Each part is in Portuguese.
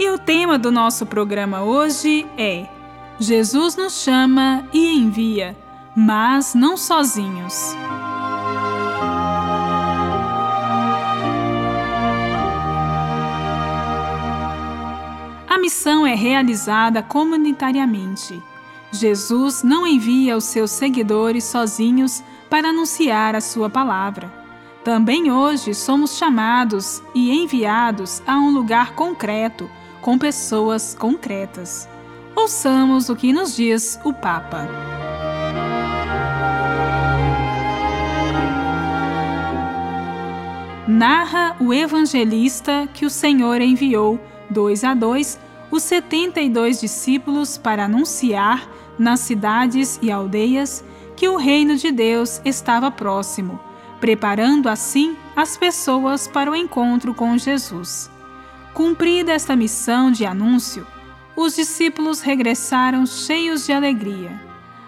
E o tema do nosso programa hoje é: Jesus nos chama e envia, mas não sozinhos. A missão é realizada comunitariamente. Jesus não envia os seus seguidores sozinhos para anunciar a sua palavra. Também hoje somos chamados e enviados a um lugar concreto com pessoas concretas. Ouçamos o que nos diz o Papa. Narra o evangelista que o Senhor enviou, dois a dois, os setenta e dois discípulos para anunciar nas cidades e aldeias que o reino de Deus estava próximo, preparando assim as pessoas para o encontro com Jesus. Cumprida esta missão de anúncio, os discípulos regressaram cheios de alegria.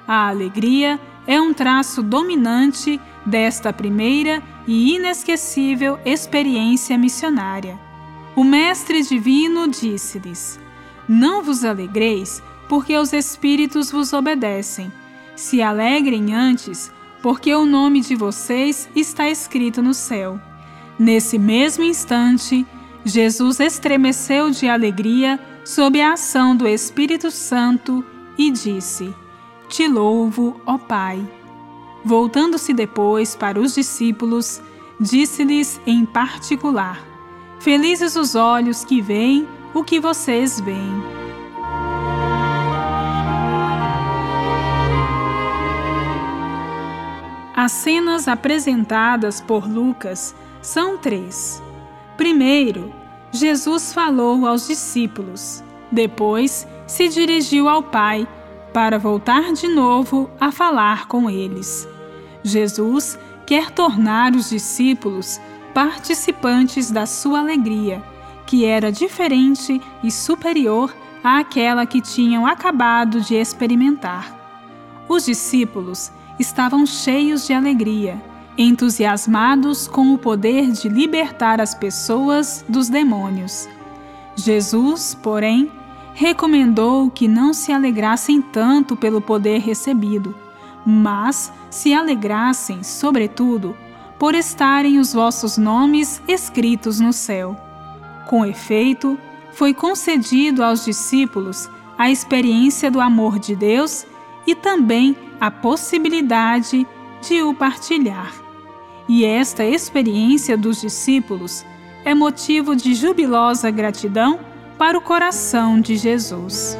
A alegria é um traço dominante desta primeira e inesquecível experiência missionária. O Mestre Divino disse-lhes: Não vos alegreis, porque os Espíritos vos obedecem. Se alegrem antes, porque o nome de vocês está escrito no céu. Nesse mesmo instante, Jesus estremeceu de alegria sob a ação do Espírito Santo e disse: Te louvo, ó Pai. Voltando-se depois para os discípulos, disse-lhes em particular: Felizes os olhos que veem o que vocês veem. As cenas apresentadas por Lucas são três. Primeiro, Jesus falou aos discípulos, depois se dirigiu ao Pai para voltar de novo a falar com eles. Jesus quer tornar os discípulos participantes da sua alegria, que era diferente e superior àquela que tinham acabado de experimentar. Os discípulos estavam cheios de alegria entusiasmados com o poder de libertar as pessoas dos demônios. Jesus, porém, recomendou que não se alegrassem tanto pelo poder recebido, mas se alegrassem, sobretudo, por estarem os vossos nomes escritos no céu. Com efeito, foi concedido aos discípulos a experiência do amor de Deus e também a possibilidade de o partilhar. E esta experiência dos discípulos é motivo de jubilosa gratidão para o coração de Jesus.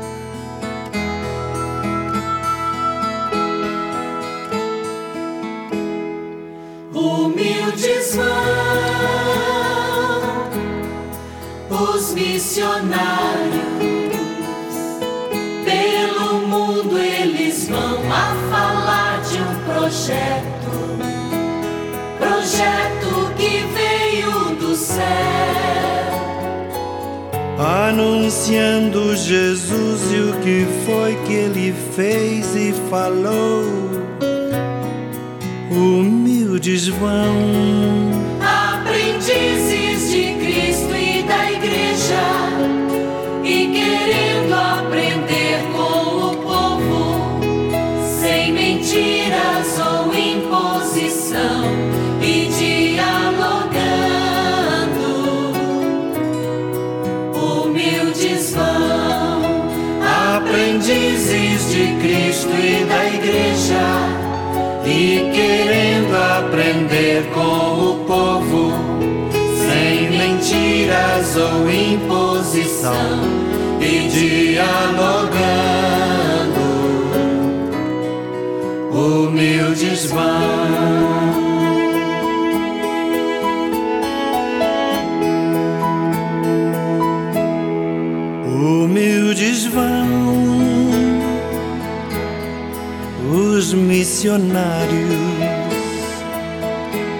Humildes vão os missionários pelo mundo eles vão a falar de um projeto céu, anunciando Jesus e o que foi que ele fez e falou. Humildes vão, aprendizes e querendo aprender com o povo, sem mentiras ou imposição e dialogando, humildes vão. Os missionários,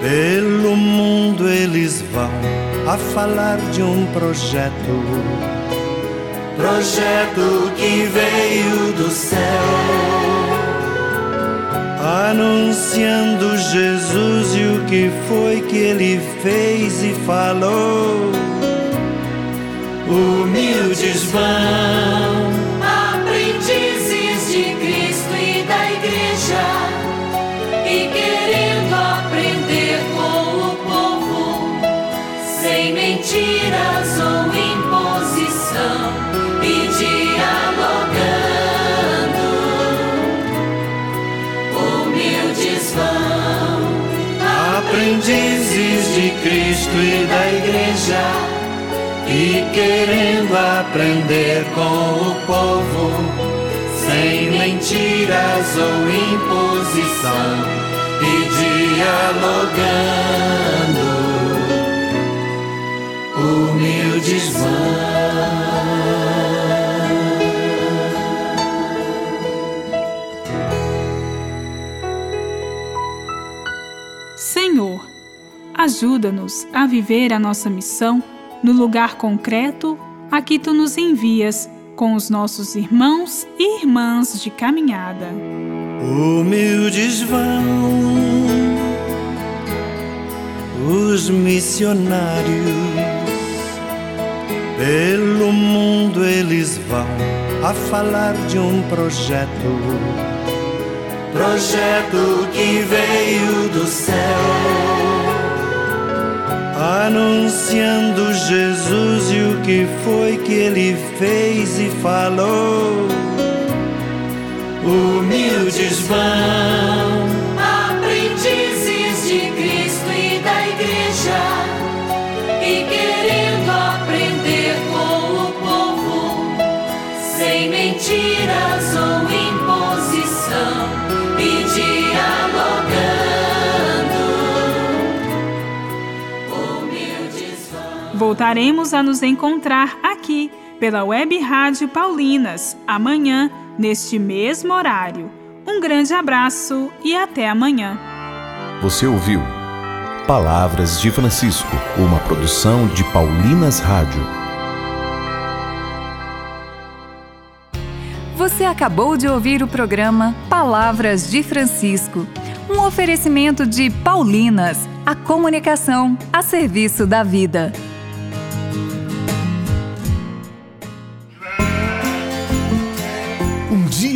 pelo mundo eles vão a falar de um projeto. Projeto que veio do céu anunciando Jesus e o que foi que ele fez e falou. Cristo e da Igreja, e querendo aprender com o povo, sem mentiras ou imposição, e dialogando. Ajuda-nos a viver a nossa missão no lugar concreto a que tu nos envias com os nossos irmãos e irmãs de caminhada. Humildes vão os missionários, pelo mundo eles vão a falar de um projeto. Projeto que veio do céu, anunciando Jesus e o que foi que ele fez e falou. Humildes vão, aprendizes de Cristo e da Igreja, e querendo aprender com o povo, sem mentiras ou imposição, e dialogando. Voltaremos a nos encontrar aqui pela Web Rádio Paulinas amanhã, neste mesmo horário. Um grande abraço e até amanhã. Você ouviu Palavras de Francisco, uma produção de Paulinas Rádio. Você acabou de ouvir o programa Palavras de Francisco, um oferecimento de Paulinas, a comunicação a serviço da vida.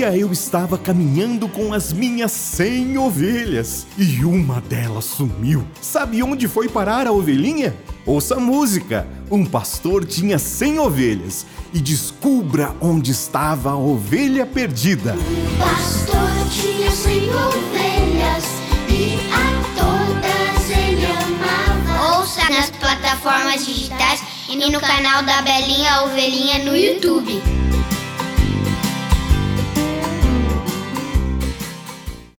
Dia eu estava caminhando com as minhas 100 ovelhas e uma delas sumiu. Sabe onde foi parar a ovelhinha? Ouça a música. Um pastor tinha 100 ovelhas e descubra onde estava a ovelha perdida. Pastor tinha cem ovelhas e a todas ele amava. Ouça nas plataformas digitais e no canal da Belinha Ovelhinha no YouTube.